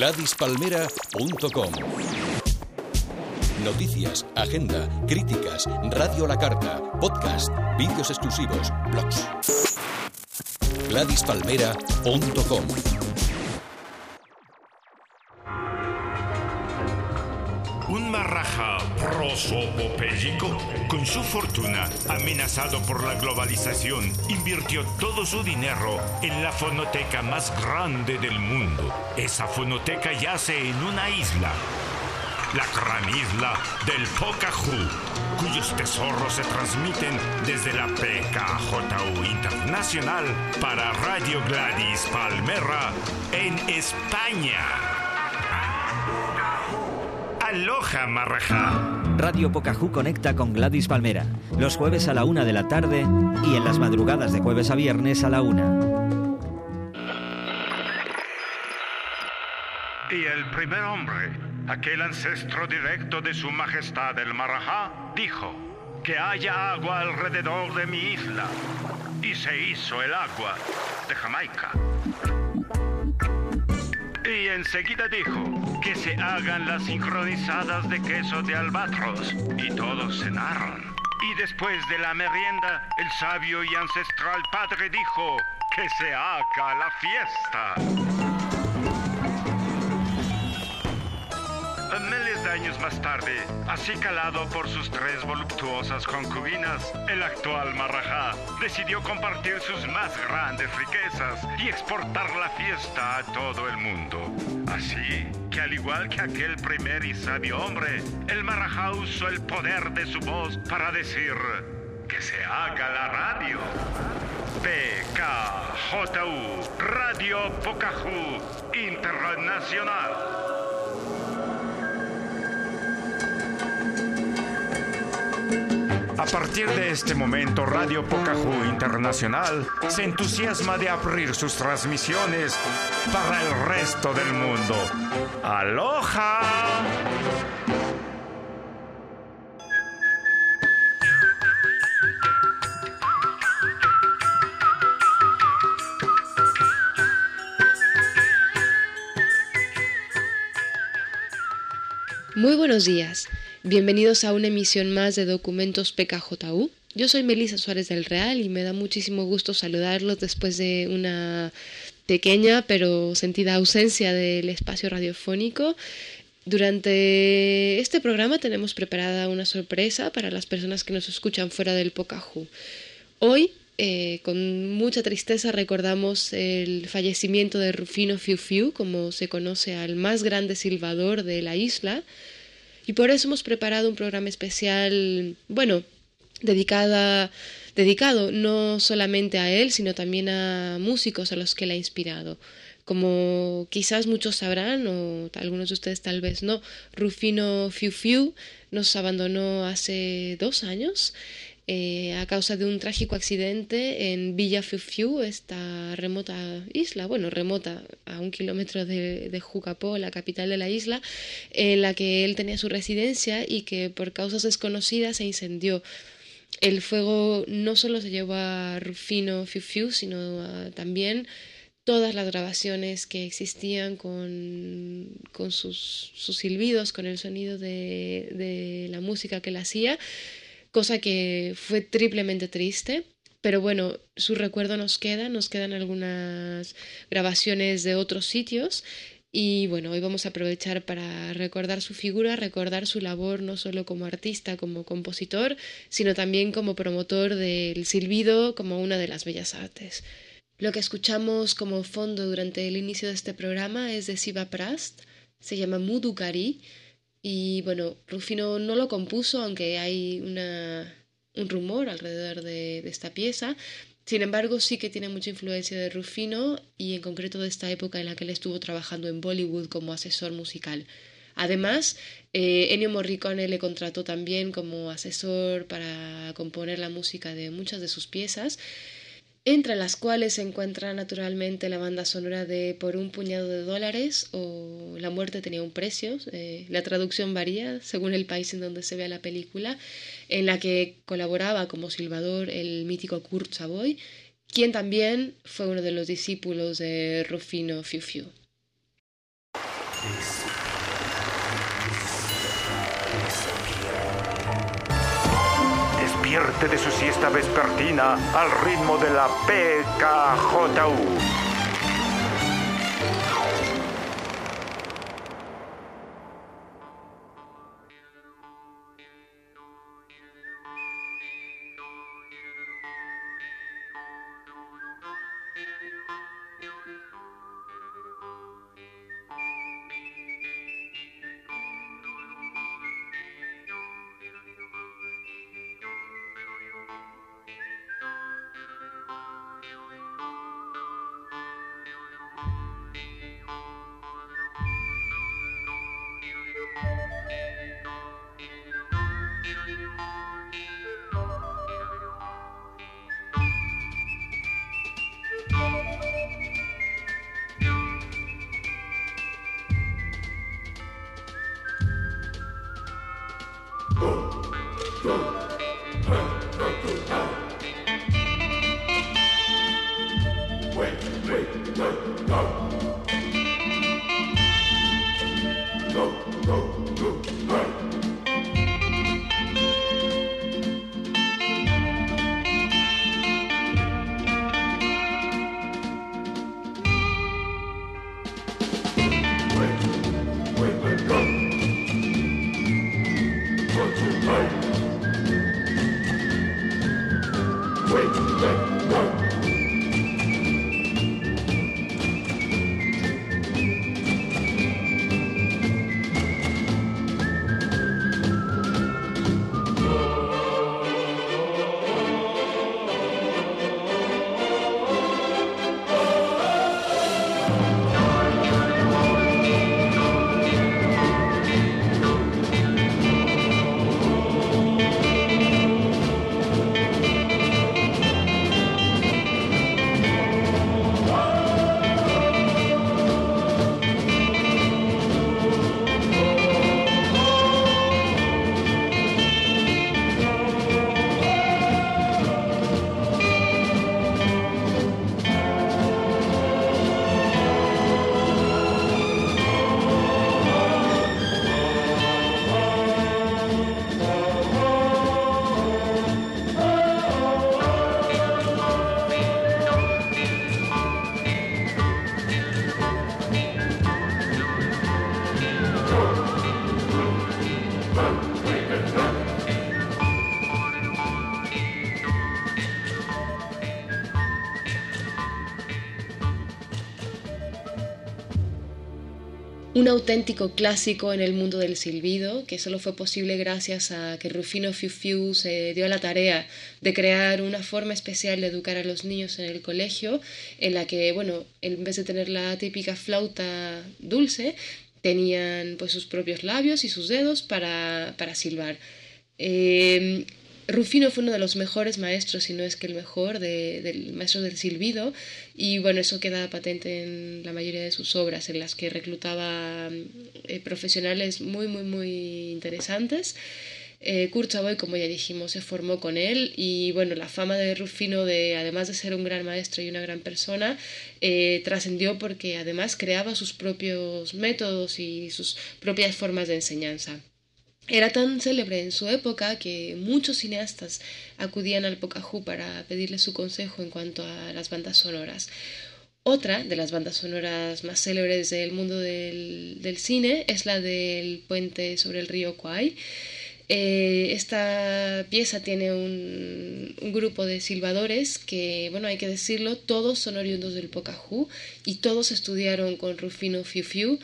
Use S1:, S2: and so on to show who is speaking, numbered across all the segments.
S1: GladysPalmera.com Noticias, agenda, críticas, radio a la carta, podcast, vídeos exclusivos, blogs. GladysPalmera.com
S2: con su fortuna amenazado por la globalización, invirtió todo su dinero en la fonoteca más grande del mundo. Esa fonoteca yace en una isla, la gran isla del Pocahú, cuyos tesoros se transmiten desde la PKJU Internacional para Radio Gladys Palmera en España. Aloha, marraja.
S3: Radio Pocahú conecta con Gladys Palmera, los jueves a la una de la tarde y en las madrugadas de jueves a viernes a la una.
S2: Y el primer hombre, aquel ancestro directo de su majestad el Marajá, dijo que haya agua alrededor de mi isla. Y se hizo el agua de Jamaica. Y enseguida dijo que se hagan las sincronizadas de queso de albatros. Y todos cenaron. Y después de la merienda, el sabio y ancestral padre dijo que se haga la fiesta. Años más tarde, así calado por sus tres voluptuosas concubinas, el actual Marajá decidió compartir sus más grandes riquezas y exportar la fiesta a todo el mundo. Así que al igual que aquel primer y sabio hombre, el Marajá usó el poder de su voz para decir que se haga la radio. PKJU, Radio Pocahú Internacional. A partir de este momento, Radio Pocahú Internacional se entusiasma de abrir sus transmisiones para el resto del mundo. ¡Aloha!
S4: Muy buenos días. Bienvenidos a una emisión más de Documentos PKJU. Yo soy Melisa Suárez del Real y me da muchísimo gusto saludarlos después de una pequeña pero sentida ausencia del espacio radiofónico. Durante este programa tenemos preparada una sorpresa para las personas que nos escuchan fuera del Pocahú. Hoy, eh, con mucha tristeza, recordamos el fallecimiento de Rufino Fiu Fiu, como se conoce al más grande silbador de la isla. Y por eso hemos preparado un programa especial, bueno, dedicada, dedicado no solamente a él, sino también a músicos a los que le ha inspirado. Como quizás muchos sabrán, o algunos de ustedes tal vez no, Rufino Fiu Fiu nos abandonó hace dos años eh, a causa de un trágico accidente en Villa Fiu esta remota isla, bueno, remota a un kilómetro de, de Jucapó, la capital de la isla, en la que él tenía su residencia y que por causas desconocidas se incendió. El fuego no solo se llevó a Rufino Fiu sino a, también todas las grabaciones que existían con, con sus, sus, silbidos, con el sonido de, de la música que él hacía cosa que fue triplemente triste. Pero bueno, su recuerdo nos queda, nos quedan algunas grabaciones de otros sitios y bueno, hoy vamos a aprovechar para recordar su figura, recordar su labor no solo como artista, como compositor, sino también como promotor del silbido como una de las bellas artes. Lo que escuchamos como fondo durante el inicio de este programa es de Siva Prast, se llama Mudukari y bueno, Rufino no lo compuso, aunque hay una, un rumor alrededor de, esta pieza. Sin embargo, sí que tiene mucha influencia de Rufino y en concreto de esta época en la que él estuvo trabajando en Bollywood como asesor musical. Además, eh, Ennio Morricone le contrató también como asesor para componer la música de muchas de sus piezas entre las cuales se encuentra naturalmente la banda sonora de Por un puñado de dólares o La muerte tenía un precio. Eh, la traducción varía según el país en donde se vea la película, en la que colaboraba como silbador el mítico Kurt Savoy, quien también fue uno de los discípulos de Rufino Fiu Fiu.
S2: Despierte de su siesta vespertina al ritmo de la PKJU.
S4: Auténtico clásico en el mundo del silbido, que solo fue posible gracias a que Rufino Fiu Fiu se dio a la tarea de crear una forma especial de educar a los niños en el colegio, en la que, bueno, en vez de tener la típica flauta dulce, tenían pues sus propios labios y sus dedos para, para silbar. Eh, Rufino fue uno de los mejores maestros, si no es que el mejor, del maestro del silbido, y bueno, eso queda patente en la mayoría de sus obras, en las que reclutaba eh, profesionales muy, muy, muy interesantes. Eh, Kurt Savoy, como ya dijimos, se formó con él y bueno, la fama de Rufino, de, además de ser un gran maestro y una gran persona, eh, trascendió porque además creaba sus propios métodos y sus propias formas de enseñanza. Era tan célebre en su época que muchos cineastas acudían al Pocahú para pedirle su consejo en cuanto a las bandas sonoras. Otra de las bandas sonoras más célebres del mundo del, cine es la del puente sobre el río Kwai. Eh, esta pieza tiene un, un, grupo de silbadores que, bueno, hay que decirlo, todos son oriundos del Pocahú y todos estudiaron con Rufino Fiu Fiu.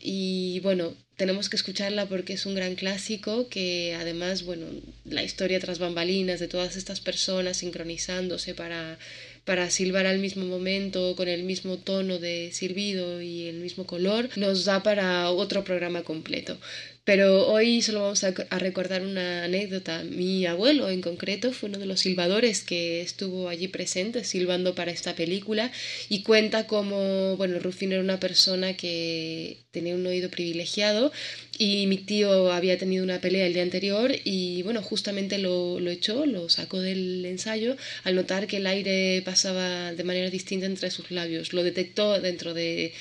S4: Y bueno, tenemos que escucharla porque es un gran clásico que además, bueno, la historia tras bambalinas de todas estas personas sincronizándose para, para silbar al mismo momento, con el mismo tono de silbido y el mismo color, nos da para otro programa completo. Pero hoy solo vamos a, recordar una anécdota. Mi abuelo en concreto fue uno de los silbadores que estuvo allí presente silbando para esta película y cuenta como, bueno, Rufino era una persona que tenía un oído privilegiado y mi tío había tenido una pelea el día anterior y, bueno, justamente lo, lo echó, lo sacó del ensayo al notar que el aire pasaba de manera distinta entre sus labios. Lo detectó dentro de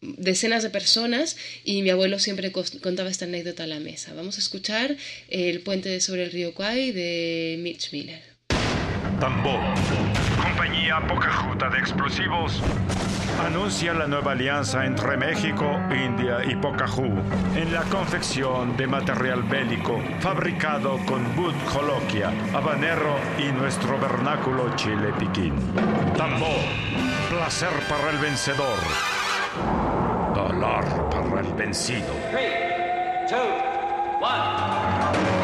S4: decenas de personas y mi abuelo siempre contaba esta anécdota a la mesa. Vamos a escuchar El puente sobre el río Kwai de Mitch Miller.
S2: Tambo, compañía Pocahontas de explosivos, anuncia la nueva alianza entre México, India y Pocahú en la confección de material bélico fabricado con wood coloquia, habanero y nuestro vernáculo chile piquín. Tambo, placer para el vencedor. Dolor para el vencido. Three, two, one.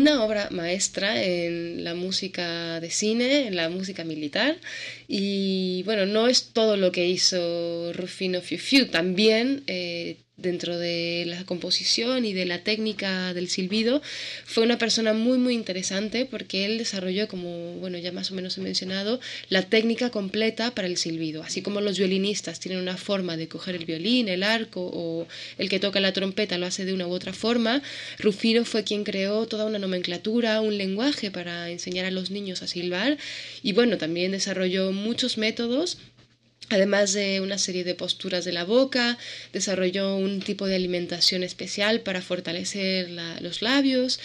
S4: Una obra maestra en la música de cine, en la música militar. Y bueno, no es todo lo que hizo Rufino Fiu Fiu, también eh, dentro de la composición y de la técnica del silbido, fue una persona muy muy interesante porque él desarrolló, como bueno ya más o menos he mencionado, la técnica completa para el silbido, así como los violinistas tienen una forma de coger el violín, el arco o el que toca la trompeta lo hace de una u otra forma, Rufino fue quien creó toda una nomenclatura, un lenguaje para enseñar a los niños a silbar y bueno, también desarrolló muchos métodos Además de una serie de posturas de la boca, desarrolló un tipo de alimentación especial para fortalecer los labios,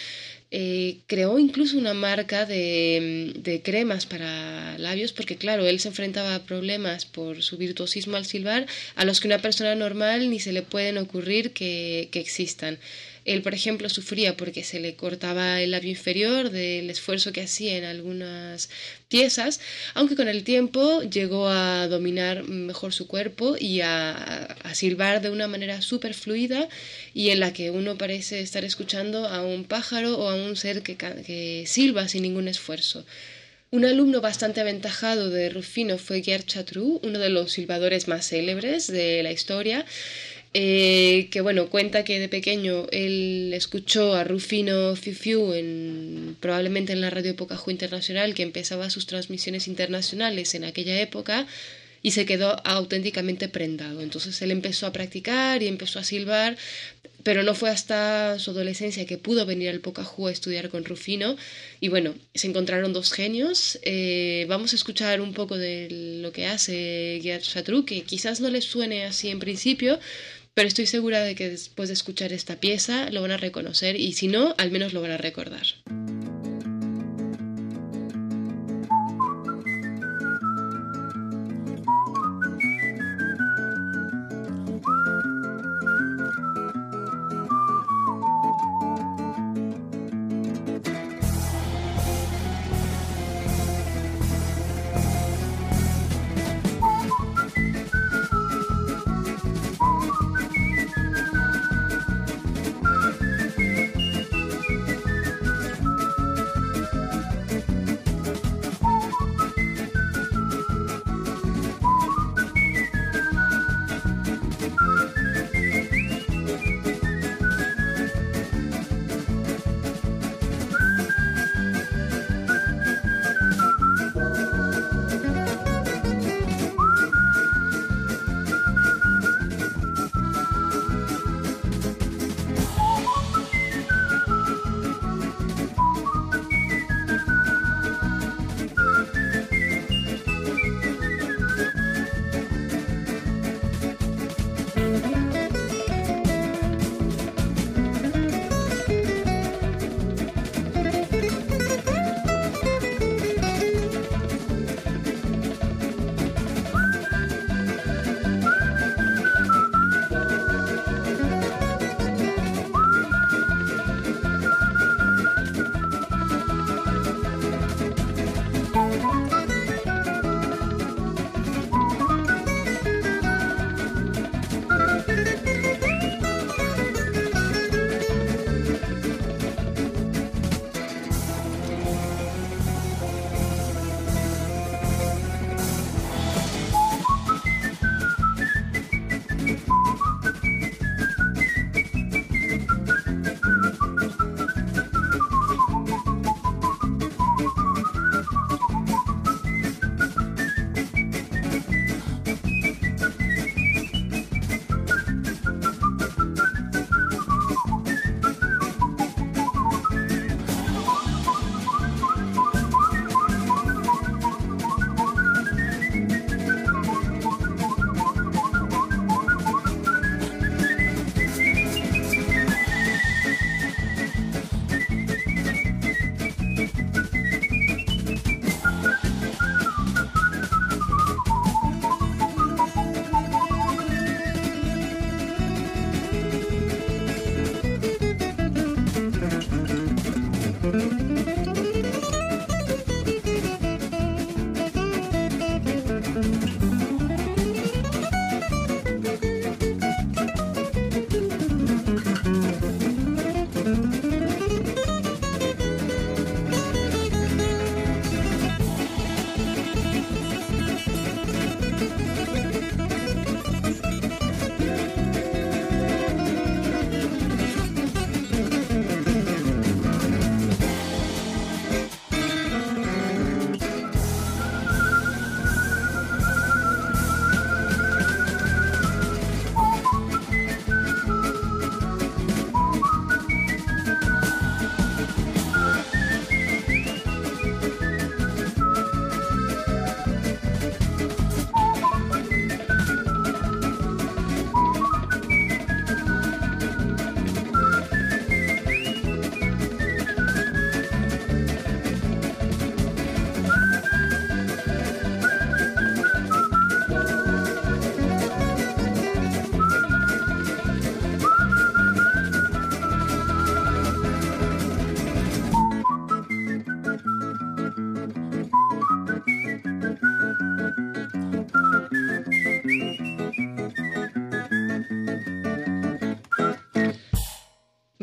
S4: eh, creó incluso una marca de, cremas para labios, porque claro, él se enfrentaba a problemas por su virtuosismo al silbar, a los que una persona normal ni se le pueden ocurrir que existan. Él, por ejemplo, sufría porque se le cortaba el labio inferior del esfuerzo que hacía en algunas piezas, aunque con el tiempo llegó a dominar mejor su cuerpo y a, silbar de una manera súper fluida y en la que uno parece estar escuchando a un pájaro o a un ser que, que silba sin ningún esfuerzo. Un alumno bastante aventajado de Rufino fue Gerd Chatrou, uno de los silbadores más célebres de la historia, eh, que bueno, cuenta que de pequeño él escuchó a Rufino Fiu en, probablemente en la radio Pocahú Internacional, que empezaba sus transmisiones internacionales en aquella época, y se quedó auténticamente prendado. Entonces él empezó a practicar y empezó a silbar, pero no fue hasta su adolescencia que pudo venir al Pocahú a estudiar con Rufino. Y bueno, se encontraron dos genios. Eh, vamos a escuchar un poco de lo que hace Chatru, que quizás no les suene así en principio, pero estoy segura de que después de escuchar esta pieza lo van a reconocer y si no, al menos lo van a recordar.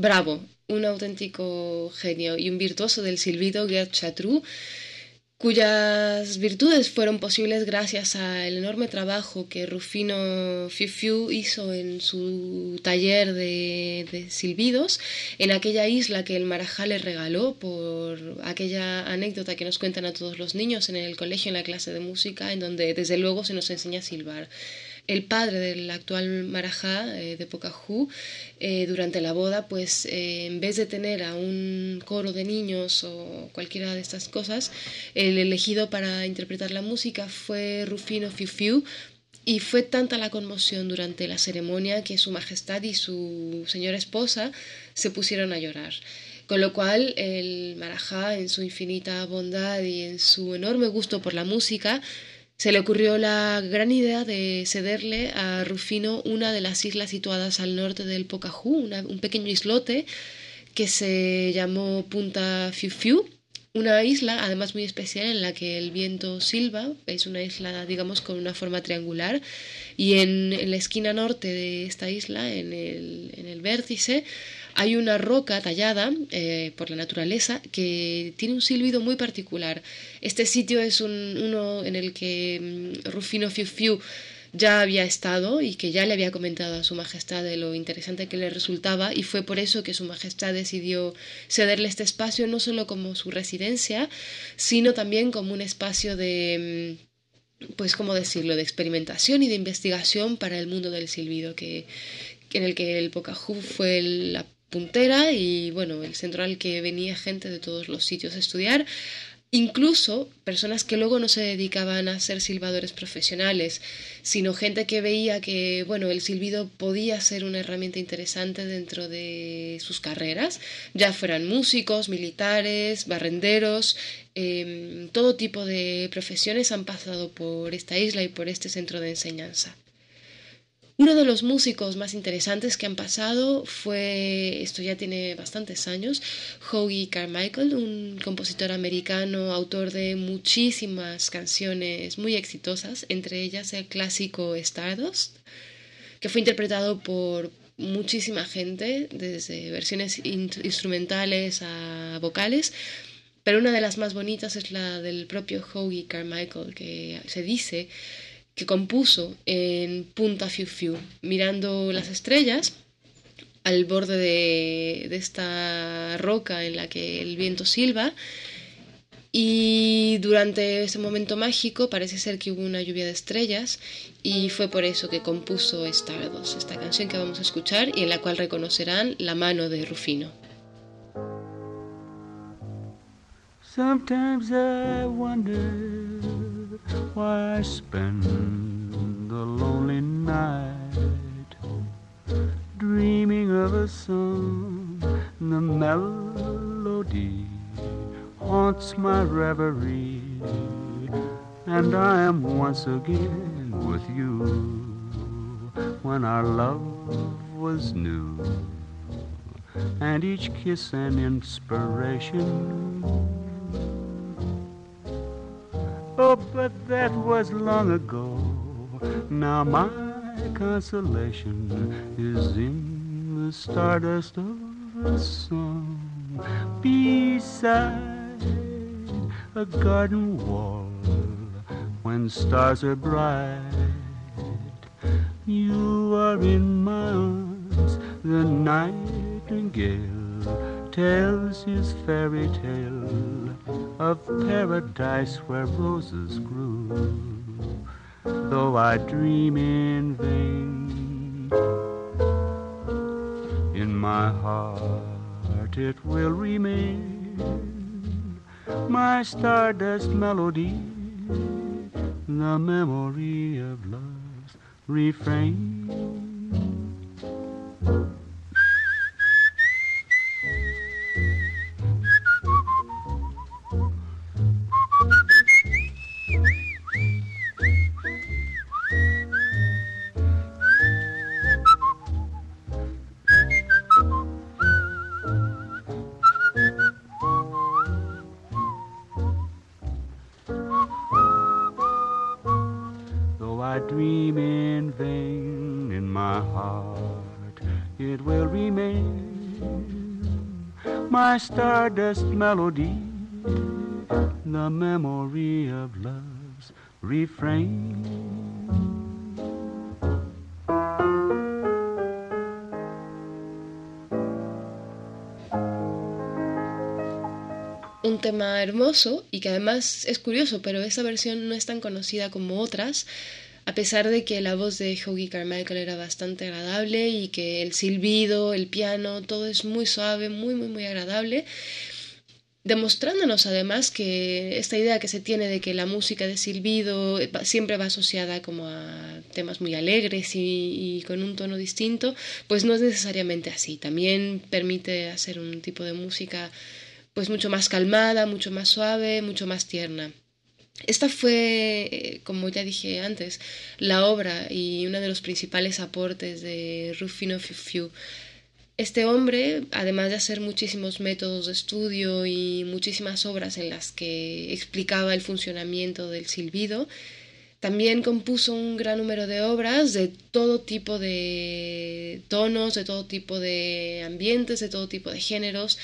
S4: Bravo, un auténtico genio y un virtuoso del silbido, Gerd Chatru, cuyas virtudes fueron posibles gracias al enorme trabajo que Rufino Fiu hizo en su taller de, silbidos en aquella isla que el Marajá le regaló por aquella anécdota que nos cuentan a todos los niños en el colegio en la clase de música en donde desde luego se nos enseña a silbar el padre del actual Marajá eh, de Pocahú, eh, durante la boda, pues eh, en vez de tener a un coro de niños o cualquiera de estas cosas, el elegido para interpretar la música fue Rufino Fiu y fue tanta la conmoción durante la ceremonia que su majestad y su señora esposa se pusieron a llorar. Con lo cual el Marajá, en su infinita bondad y en su enorme gusto por la música, se le ocurrió la gran idea de cederle a Rufino una de las islas situadas al norte del Pocahú, un pequeño islote que se llamó Punta Fiu Fiu, una isla además muy especial en la que el viento silba, es una isla digamos con una forma triangular. Y en, la esquina norte de esta isla, en el, vértice, hay una roca tallada eh, por la naturaleza que tiene un silbido muy particular. Este sitio es uno en el que mm, Rufino Fiu Fiu ya había estado y que ya le había comentado a su majestad de lo interesante que le resultaba y fue por eso que su majestad decidió cederle este espacio no solo como su residencia, sino también como un espacio de mm, pues cómo decirlo, de experimentación y de investigación para el mundo del silbido que en el que el Pocahú fue la puntera y bueno, el centro al que venía gente de todos los sitios a estudiar, incluso personas que luego no se dedicaban a ser silbadores profesionales, sino gente que veía que bueno, el silbido podía ser una herramienta interesante dentro de sus carreras, ya fueran músicos, militares, barrenderos, em, todo tipo de profesiones han pasado por esta isla y por este centro de enseñanza. Uno de los músicos más interesantes que han pasado fue, esto ya tiene bastantes años, Hoagie Carmichael, un compositor americano, autor de muchísimas canciones muy exitosas, entre ellas el clásico Stardust, que fue interpretado por muchísima gente, desde versiones instrumentales a vocales, pero una de las más bonitas es la del propio Hoagie Carmichael, que se dice que compuso en Punta Fiu Fiu, mirando las estrellas al borde de, de, esta roca en la que el viento silba. Y durante ese momento mágico parece ser que hubo una lluvia de estrellas y fue por eso que compuso Stardust, esta canción que vamos a escuchar y en la cual reconocerán la mano de Rufino. Why I spend the lonely night dreaming of a song. The melody haunts my reverie, and I am once again with you when our love was new, and each kiss an inspiration Oh, but that was long ago. Now my consolation is in the stardust of a song beside a garden wall when stars are bright. You are in my arms, the nightingale tells his fairy tale of paradise where roses grew. Though I dream in vain, in my heart it will remain my stardust melody, the memory of love's refrain. Melody,
S5: the memory of love's refrain.
S4: un tema hermoso y que además es curioso, pero esa versión no es tan conocida como otras, a pesar de que la voz de Hoagie Carmichael era bastante agradable y que el silbido, el piano, todo es muy suave, muy, muy, muy agradable demostrándonos además que esta idea que se tiene de que la música de silbido siempre va asociada como a temas muy alegres y, y, con un tono distinto, pues no es necesariamente así. También permite hacer un tipo de música pues mucho más calmada, mucho más suave, mucho más tierna. Esta fue, eh, como ya dije antes, la obra y uno de los principales aportes de Rufino Fiu Este hombre, además de hacer muchísimos métodos de estudio y muchísimas obras en las que explicaba el funcionamiento del silbido, también compuso un gran número de obras de todo tipo de tonos, de todo tipo de ambientes, de todo tipo de géneros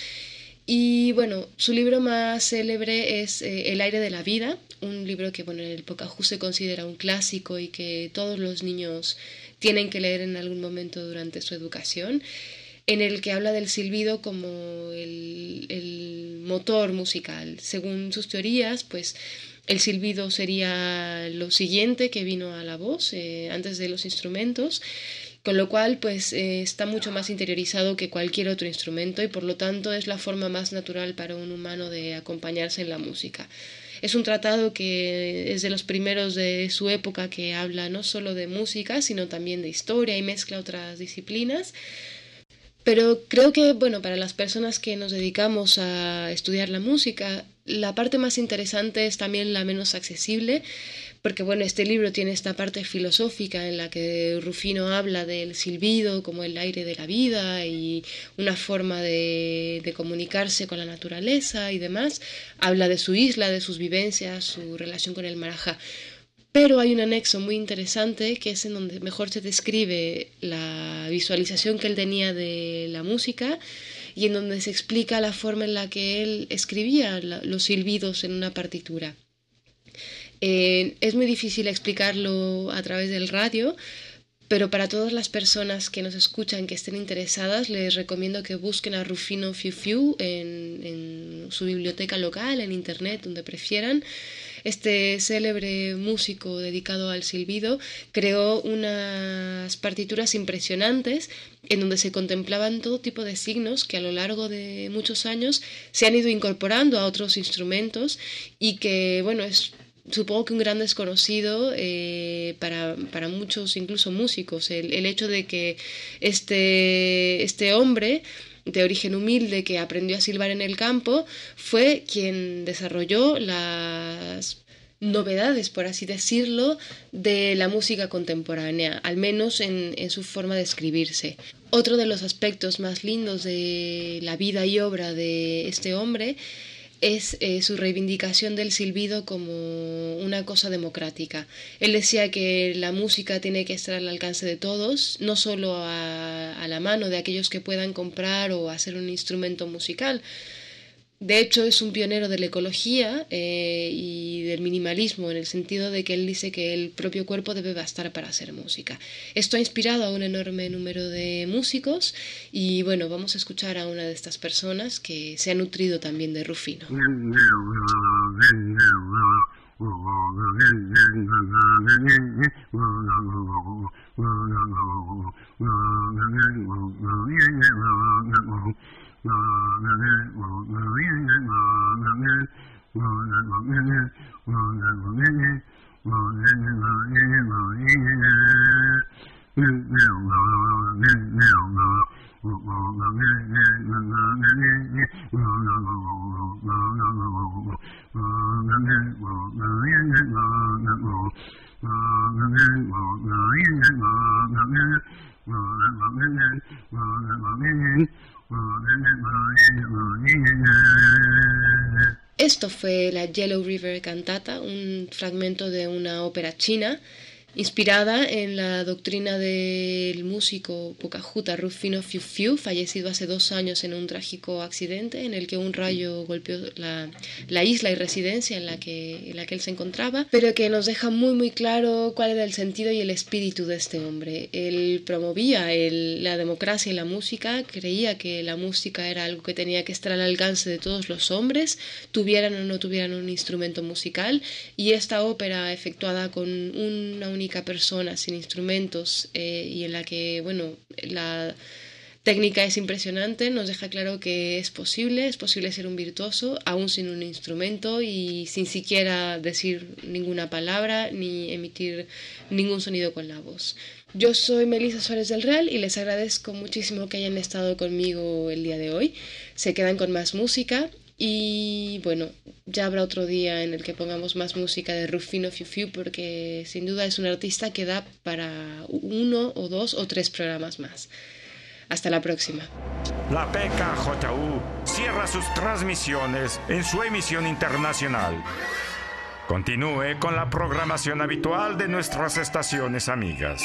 S4: y bueno, su libro más célebre es eh, El aire de la vida, un libro que bueno, en el Pocahú se considera un clásico y que todos los niños tienen que leer en algún momento durante su educación, en el que habla del silbido como el, el motor musical. Según sus teorías, pues el silbido sería lo siguiente que vino a la voz eh, antes de los instrumentos con lo cual pues eh, está mucho más interiorizado que cualquier otro instrumento y por lo tanto es la forma más natural para un humano de acompañarse en la música. Es un tratado que es de los primeros de su época que habla no solo de música, sino también de historia y mezcla otras disciplinas. Pero creo que, bueno, para las personas que nos dedicamos a estudiar la música, la parte más interesante es también la menos accesible porque bueno, este libro tiene esta parte filosófica en la que Rufino habla del silbido como el aire de la vida y una forma de, de comunicarse con la naturaleza y demás. Habla de su isla, de sus vivencias, su relación con el marajá. Pero hay un anexo muy interesante que es en donde mejor se describe la visualización que él tenía de la música y en donde se explica la forma en la que él escribía los silbidos en una partitura. Eh, es muy difícil explicarlo a través del radio, pero para todas las personas que nos escuchan que estén interesadas, les recomiendo que busquen a Rufino Fiu Fiu en, en su biblioteca local, en internet, donde prefieran. Este célebre músico dedicado al silbido creó unas partituras impresionantes en donde se contemplaban todo tipo de signos que a lo largo de muchos años se han ido incorporando a otros instrumentos y que, bueno, es supongo que un gran desconocido eh, para, para, muchos, incluso músicos, el, el, hecho de que este, este hombre de origen humilde que aprendió a silbar en el campo fue quien desarrolló las novedades, por así decirlo, de la música contemporánea, al menos en, en, su forma de escribirse. Otro de los aspectos más lindos de la vida y obra de este hombre es eh, su reivindicación del silbido como una cosa democrática. Él decía que la música tiene que estar al alcance de todos, no solo a, a la mano de aquellos que puedan comprar o hacer un instrumento musical, de hecho, es un pionero de la ecología eh, y del minimalismo, en el sentido de que él dice que el propio cuerpo debe bastar para hacer música. Esto ha inspirado a un enorme número de músicos y bueno, vamos a escuchar a una de estas personas que se ha nutrido también de Rufino. Mm-hmm. Esto fue la Yellow River Cantata, un fragmento de una ópera china inspirada en la doctrina del músico Pocahontas Rufino Fiu Fiu, fallecido hace dos años en un trágico accidente en el que un rayo golpeó la, la isla y residencia en la, que, en la que él se encontraba, pero que nos deja muy muy claro cuál era el sentido y el espíritu de este hombre. Él promovía la democracia y la música, creía que la música era algo que tenía que estar al alcance de todos los hombres, tuvieran o no tuvieran un instrumento musical, y esta ópera efectuada con una persona sin instrumentos eh, y en la que, bueno, la técnica es impresionante, nos deja claro que es posible, es posible ser un virtuoso aún sin un instrumento y sin siquiera decir ninguna palabra ni emitir ningún sonido con la voz. Yo soy Melissa Suárez del Real y les agradezco muchísimo que hayan estado conmigo el día de hoy. Se quedan con más música y bueno, ya habrá otro día en el que pongamos más música de Rufino Fiu Fiu porque sin duda es un artista que da para uno o dos o tres programas más. Hasta la próxima.
S6: La PKJU cierra sus transmisiones en su emisión internacional. Continúe con la programación habitual de nuestras estaciones amigas.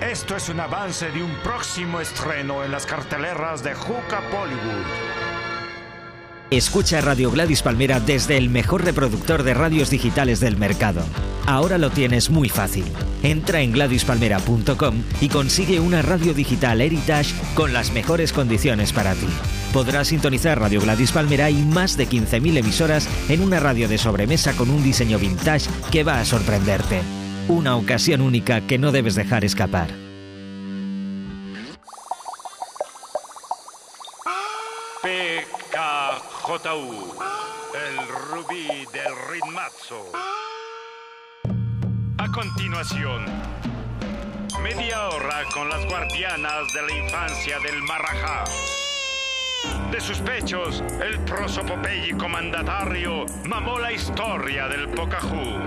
S6: Esto es un avance de un próximo estreno en las carteleras de Juca Bollywood.
S3: Escucha Radio Gladys Palmera desde el mejor reproductor de radios digitales del mercado. Ahora lo tienes muy fácil. Entra en gladyspalmera.com y consigue una radio digital Heritage con las mejores condiciones para ti. Podrás sintonizar Radio Gladys Palmera y más de 15.000 emisoras en una radio de sobremesa con un diseño vintage que va a sorprenderte. Una ocasión única que no debes dejar escapar.
S6: PKJU, el rubí del ritmazo. A continuación, media hora con las guardianas de la infancia del Marajá. De sus pechos, el prosopopéyico mandatario mamó la historia del Pocahú.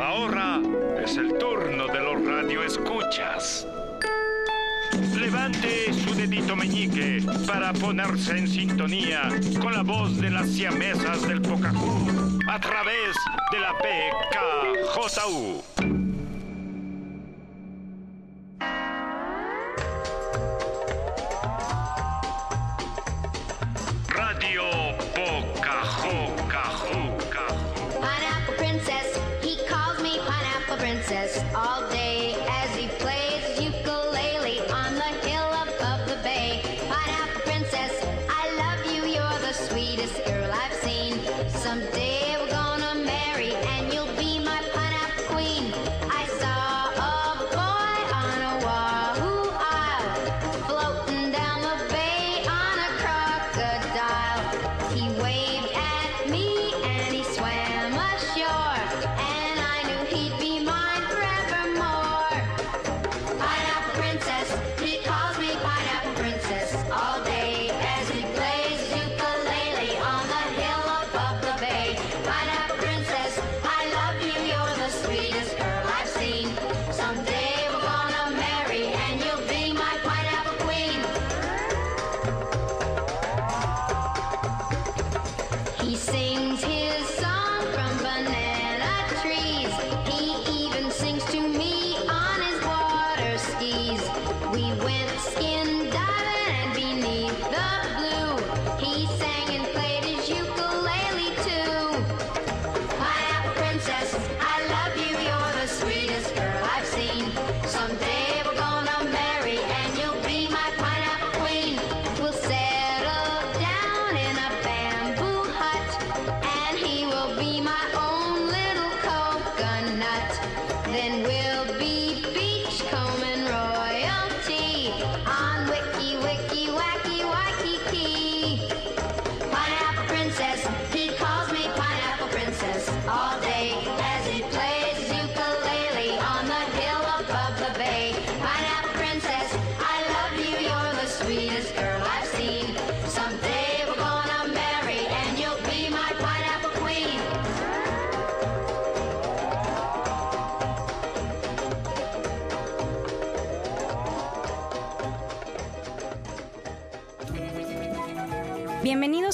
S6: Ahora es el turno de los radioescuchas. Levante su dedito meñique para ponerse en sintonía con la voz de las siamesas del Pocahú a través de la PKJU.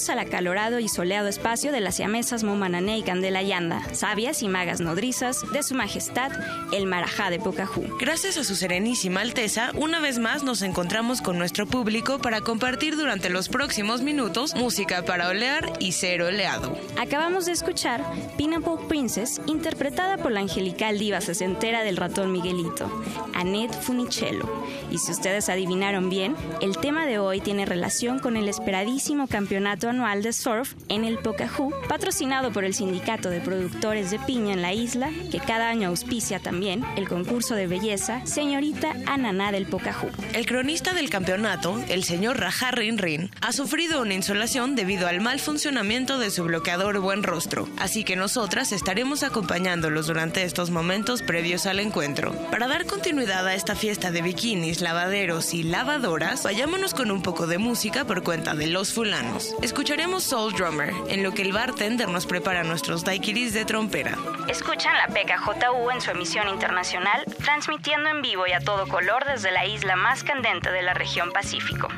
S7: Bienvenidos al acalorado y soleado espacio de las siamesas Momanane y Candela Yanda, sabias y magas nodrizas de su majestad, el Marajá de Pocahú.
S8: Gracias a su serenísima Alteza, una vez más nos encontramos con nuestro público para compartir durante los próximos minutos música para olear y ser oleado.
S7: Acabamos de escuchar Pineapple Princess, interpretada por la angelical diva sesentera del ratón Miguelito, Annette Funicello. Y si ustedes adivinaron bien, el tema de hoy tiene relación con el esperadísimo campeonato anual de surf en el Pocahú, patrocinado por el Sindicato de Productores de Piña en la isla, que cada año auspicia también el concurso de belleza Señorita Ananá del Pocahú.
S8: El cronista del campeonato, el señor Raja Rin Rin, ha sufrido una insolación debido al mal funcionamiento de su bloqueador Buen Rostro, así que nosotras estaremos acompañándolos durante estos momentos previos al encuentro. Para dar continuidad a esta fiesta de bikinis, lavaderos y lavadoras, vayámonos con un poco de música por cuenta de los fulanos. Escucharemos Soul Drummer, en lo que el bartender nos prepara nuestros daiquiris de trompera.
S7: Escuchan la PKJU en su emisión internacional, transmitiendo en vivo y a todo color desde la isla más candente de la región Pacífico.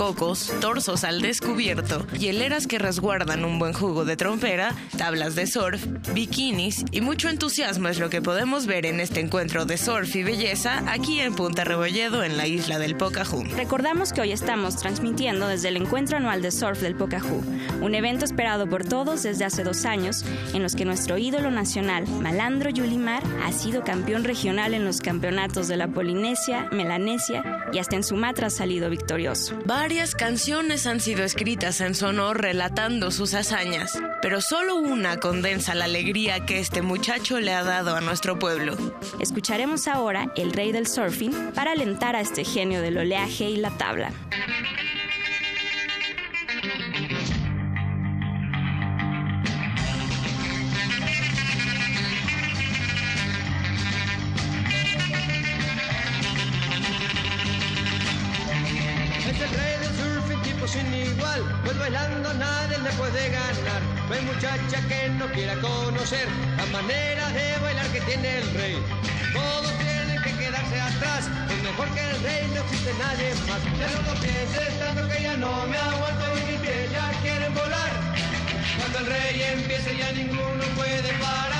S8: Cocos, torsos al descubierto, hieleras que resguardan un buen jugo de trompera, tablas de surf, bikinis y mucho entusiasmo es lo que podemos ver en este encuentro de surf y belleza aquí en Punta Rebolledo en la isla del Pocahú.
S7: Recordamos que hoy estamos transmitiendo desde el encuentro anual de surf del Pocahú, un evento esperado por todos desde hace dos años, en los que nuestro ídolo nacional, Malandro Yulimar, ha sido campeón regional en los campeonatos de la Polinesia, Melanesia y hasta en Sumatra ha salido victorioso.
S8: Varias canciones han sido escritas en su honor relatando sus hazañas, pero solo una condensa la alegría que este muchacho le ha dado a nuestro pueblo.
S7: Escucharemos ahora El Rey del Surfing para alentar a este genio del oleaje y la tabla.
S9: Conocer la manera de bailar que tiene el rey. Todos tienen que quedarse atrás. Pues mejor que el rey no existe nadie más. Ya no lo pienses tanto que ya no me aguanto y mis pies ya quieren volar. Cuando el rey empiece ya ninguno puede parar.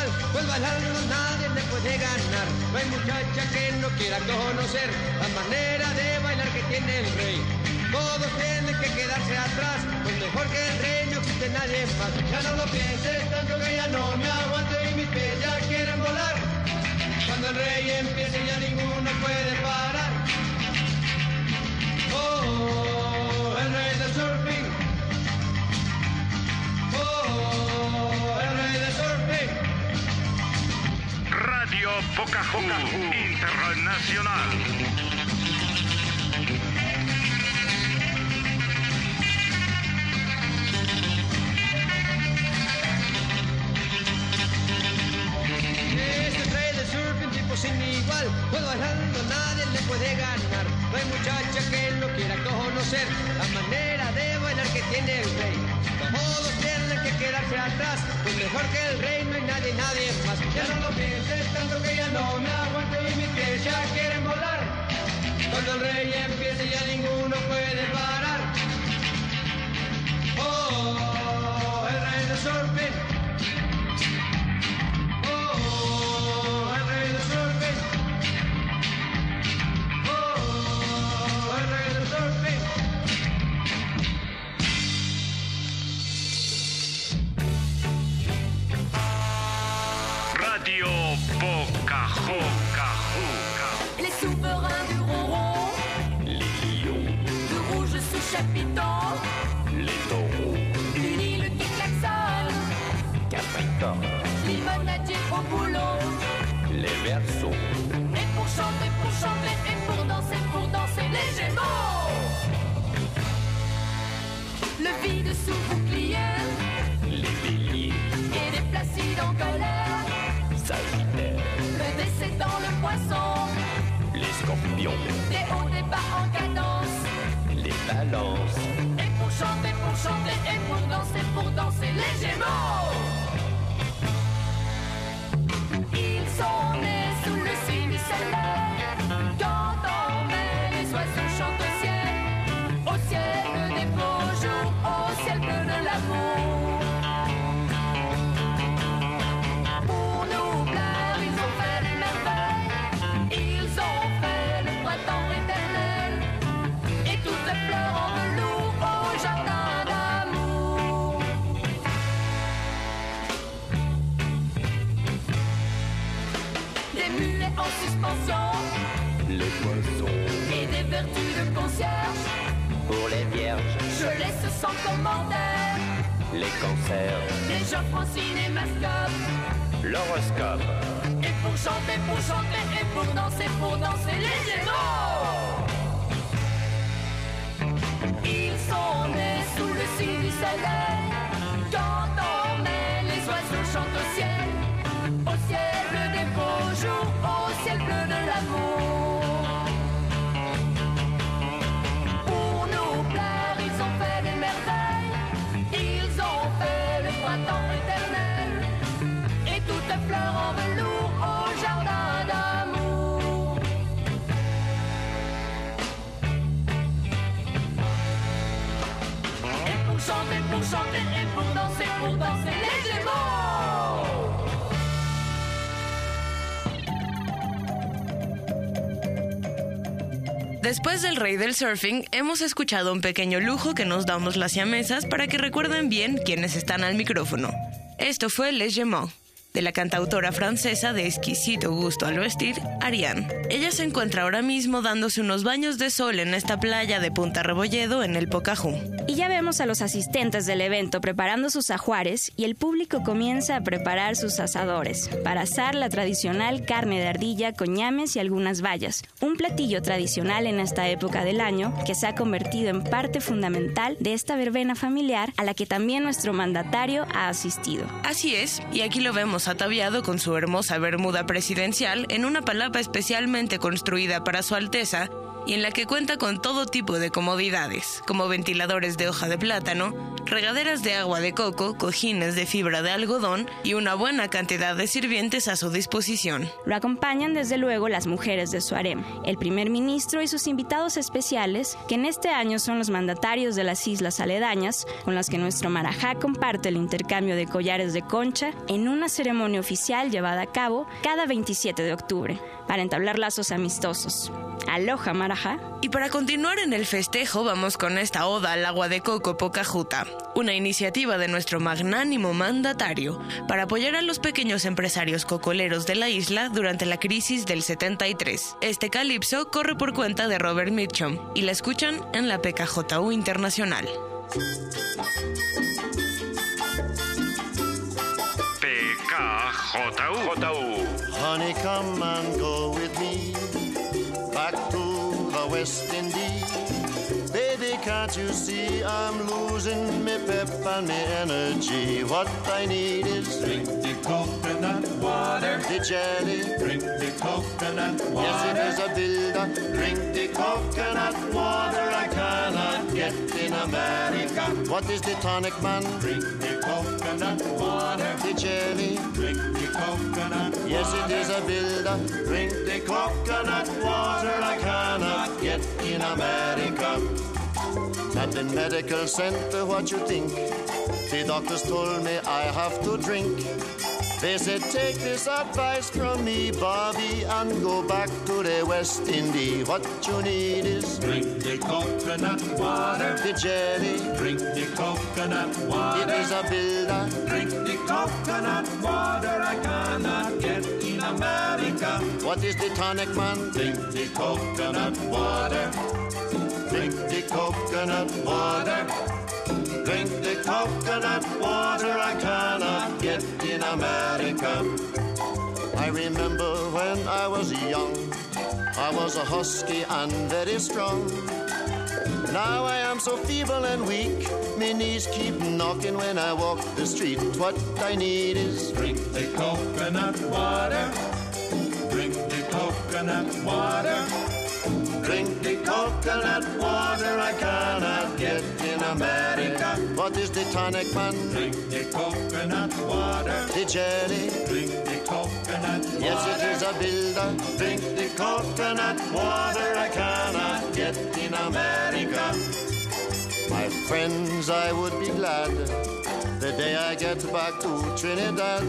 S9: Igual. Pues bailando nadie le puede ganar. No hay muchacha que no quiera conocer la manera de bailar que tiene el rey. Todos tienen que quedarse atrás, pues mejor que el rey no existe nadie más. Ya no lo pienses tanto que ya no me aguanto y mis pies ya quieren volar. Cuando el rey empiece ya ninguno puede parar. Oh,
S2: Radio Internacional.
S9: Es el rey del surfing, tipo sin igual. Pues bailando nadie le puede ganar. No hay muchacha que no quiera conocer la manera de bailar que tiene el rey. Todos tienen pues mejor que el rey no hay nadie, nadie más. Ya no lo pienses tanto que ya no me aguanto y mis pies ya quieren volar. Cuando el rey empiece ya ninguno puede parar. Oh, el rey del surfing.
S10: Les vierges, je laisse sans commentaire. Les cancers, les gens Francine et Mascotte. L'horoscope. Et pour chanter, pour chanter, et pour danser, pour danser, les gémeaux.
S8: Después del rey del surfing, hemos escuchado un pequeño lujo que nos damos las siamesas para que recuerden bien quienes están al micrófono. Esto fue Les Gemaux, de la cantautora francesa de exquisito gusto al vestir, Ariane. Ella se encuentra ahora mismo dándose unos baños de sol en esta playa de Punta Rebolledo en el Pocahú.
S7: Y ya vemos a los asistentes del evento preparando sus ajuares y el público comienza a preparar sus asadores para asar la tradicional carne de ardilla con ñames y algunas bayas, un platillo tradicional en esta época del año que se ha convertido en parte fundamental de esta verbena familiar a la que también nuestro mandatario ha asistido.
S8: Así es, y aquí lo vemos ataviado con su hermosa bermuda presidencial en una palapa especialmente construida para su Alteza y en la que cuenta con todo tipo de comodidades, como ventiladores de hoja de plátano, regaderas de agua de coco, cojines de fibra de algodón y una buena cantidad de sirvientes a su disposición.
S7: Lo acompañan desde luego las mujeres de su el primer ministro y sus invitados especiales, que en este año son los mandatarios de las islas aledañas, con las que nuestro Marajá comparte el intercambio de collares de concha en una ceremonia oficial llevada a cabo cada 27 de octubre, para entablar lazos amistosos. Aloha Marajá.
S8: Y para continuar en el festejo vamos con esta oda al agua de coco Pocajuta, una iniciativa de nuestro magnánimo mandatario para apoyar a los pequeños empresarios cocoleros de la isla durante la crisis del 73. Este calipso corre por cuenta de Robert Mitchum y la escuchan en la PKJU Internacional.
S11: Honey, come and go with me back to the West Indies. Can't you see I'm losing me pep and me energy? What I need is
S12: Drink the coconut water.
S11: the jelly.
S12: Drink the coconut water.
S11: Yes, it is a builder. Drink the coconut water I cannot get in America. What is the tonic, man?
S12: Drink the coconut water.
S11: The jelly.
S12: Drink the coconut water.
S11: Yes, it is a builder. Drink the coconut water I cannot get in America. At the medical center, what you think? The doctors told me I have to drink. They said, take this advice from me, Bobby, and go back to the West Indies. What you need is
S12: Drink the coconut water.
S11: the jelly.
S12: Drink the coconut water.
S11: It is a builder.
S12: Drink the coconut water. I cannot get in America.
S11: What is the tonic, man?
S12: Drink the coconut water.
S11: Drink the coconut water. Drink the coconut water I cannot get in America. I remember when I was young, I was a husky and very strong. Now I am so feeble and weak, my knees keep knocking when I walk the street. What I need is
S12: Drink the coconut water. Drink the coconut water.
S11: Coconut water I cannot get in America. What is the tonic, man?
S12: Drink the coconut water.
S11: The jelly.
S12: Drink the coconut water.
S11: Yes, it is a builder. Drink the coconut water I cannot get in America. My friends, I would be glad the day I get back to Trinidad.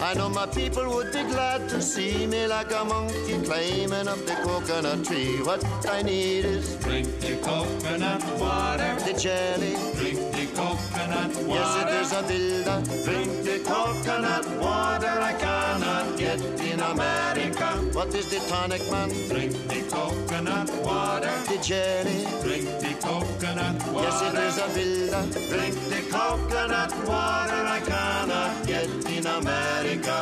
S11: I know my people would be glad to see me like a monkey climbing up the coconut tree. What I need is
S12: Drink the coconut water.
S11: the jelly.
S12: Drink coconut water.
S11: Yes, it is a builder. Drink the coconut water I cannot get in America. What is the tonic, man?
S12: Drink the coconut water.
S11: The jelly.
S12: Drink the coconut water.
S11: Yes, it is a builder. Drink the coconut water I cannot get in America.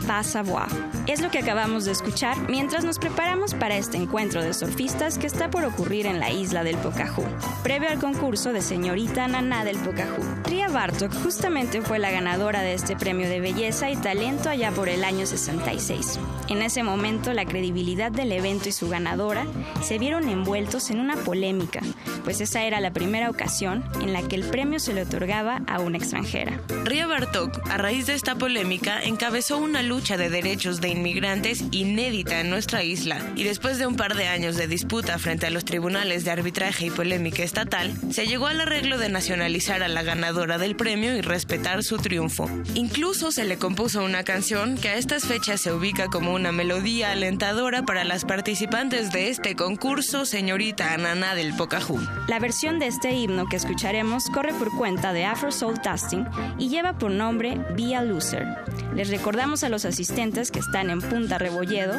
S10: De
S7: P. Va Savoir. Es lo que acabamos de escuchar mientras nos preparamos para este encuentro de surfistas que está por ocurrir en la isla del Pocahú, previo al concurso de señorita Naná del Pocahú. Ria Bartok justamente fue la ganadora de este premio de belleza y talento allá por el año 66. En ese momento, la credibilidad del evento y su ganadora se vieron envueltos en una polémica, pues esa era la primera ocasión en la que el premio se le otorgaba a una extranjera.
S8: Ria Bartok, a raíz de esta polémica, encabezó una lucha de derechos de inmigrantes inédita en nuestra isla y después de un par de años de disputa frente a los tribunales de arbitraje y polémica estatal, se llegó al arreglo de nacionalizar a la ganadora del premio y respetar su triunfo. Incluso se le compuso una canción que a estas fechas se ubica como una melodía alentadora para las participantes de este concurso, señorita Ananá del Pocahú.
S7: La versión de este himno que escucharemos corre por cuenta de Afro Soul Tasting y lleva por nombre Be a Loser. Les recordamos a los asistentes que están en Punta Rebolledo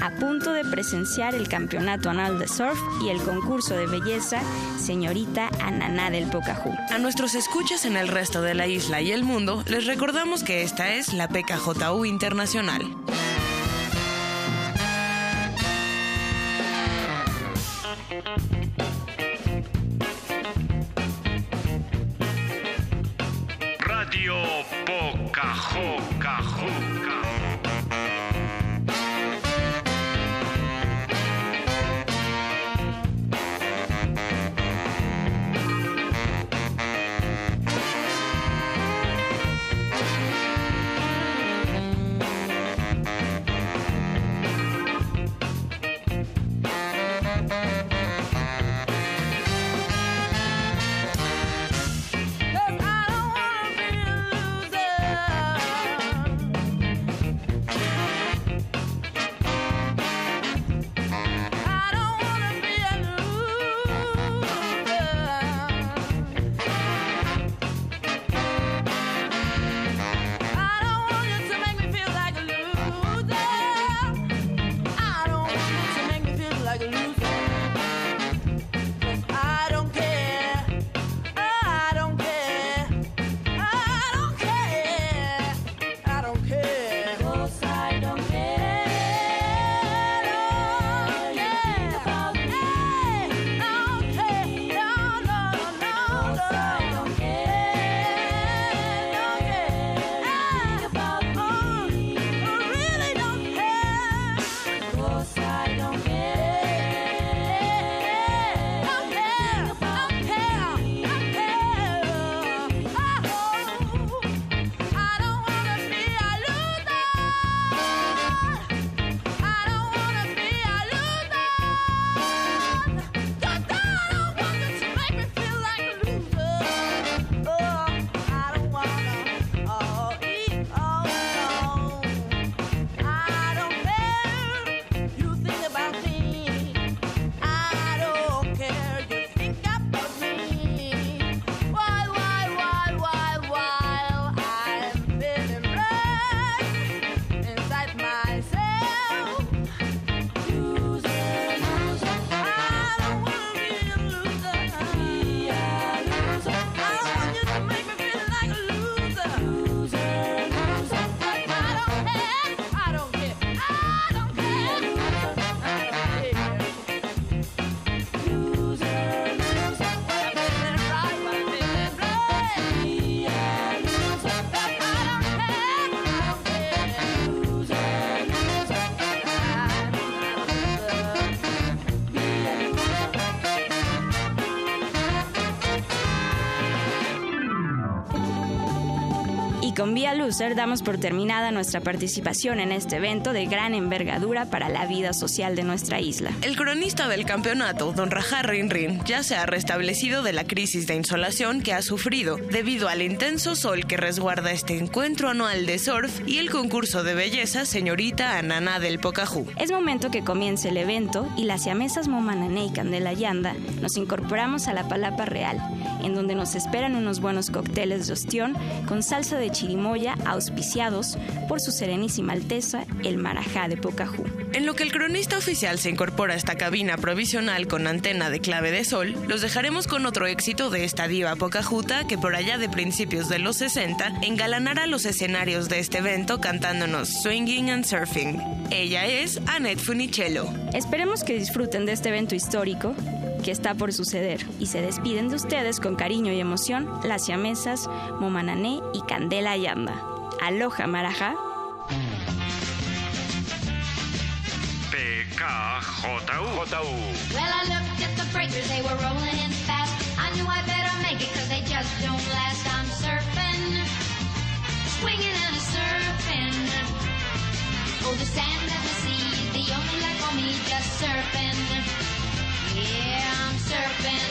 S7: a punto de presenciar el campeonato anual de surf y el concurso de belleza Señorita Ananá del Pocahú.
S8: A nuestros escuchas en el resto de la isla y el mundo, les recordamos que esta es la PKJU Internacional.
S7: Con Vía Loser damos por terminada nuestra participación en este evento de gran envergadura para la vida social de nuestra isla.
S8: El cronista del campeonato, don Rajar Rin Rin, ya se ha restablecido de la crisis de insolación que ha sufrido debido al intenso sol que resguarda este encuentro anual de surf y el concurso de belleza señorita Anana del Pocahú.
S7: Es momento que comience el evento y las siamesas Momanane y Candela Yanda nos incorporamos a la Palapa Real, en donde nos esperan unos buenos cócteles de ostión con salsa de chirimoya auspiciados por su serenísima alteza el Marajá de Pocahú.
S8: En lo que el cronista oficial se incorpora a esta cabina provisional con antena de clave de sol, los dejaremos con otro éxito de esta diva pocajuta que por allá de principios de los 60 engalanará los escenarios de este evento cantándonos Swinging and Surfing. Ella es Annette Funicello.
S7: Esperemos que disfruten de este evento histórico que está por suceder y se despiden de ustedes con cariño y emoción las siamesas Momanané y Candela Yanda. Aloha Marajá.
S2: PKJU.
S6: Well, I looked at the breakers, they were rolling in fast. I knew I better make it, cause they just don't last. I'm surfing, swinging and a surfing. Oh, the sand and the sea is the only life for me, just surfing. Yeah, I'm surfing.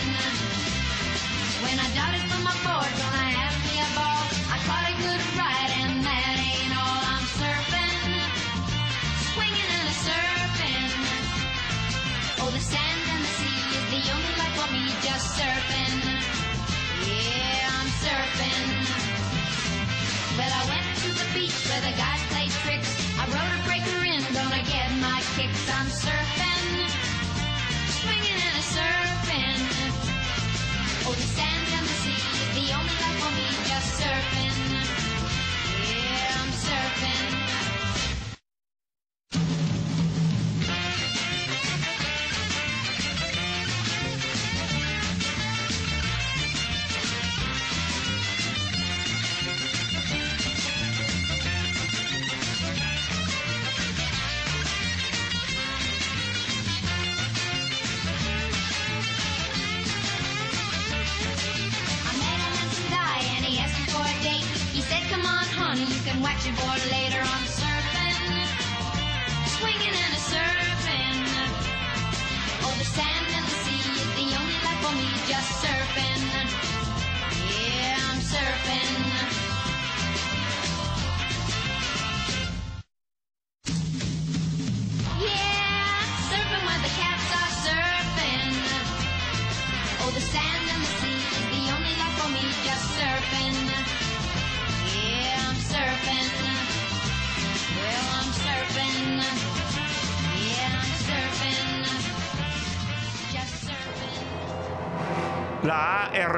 S6: When I darted from my board, gonna have me a ball.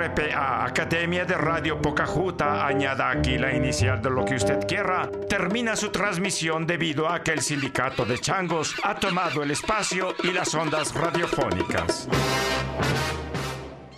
S2: La ARPA, Academia de Radio Pocajuta, añada aquí la inicial de lo que usted quiera, termina su transmisión debido a que el sindicato de changos ha tomado el espacio y las ondas radiofónicas.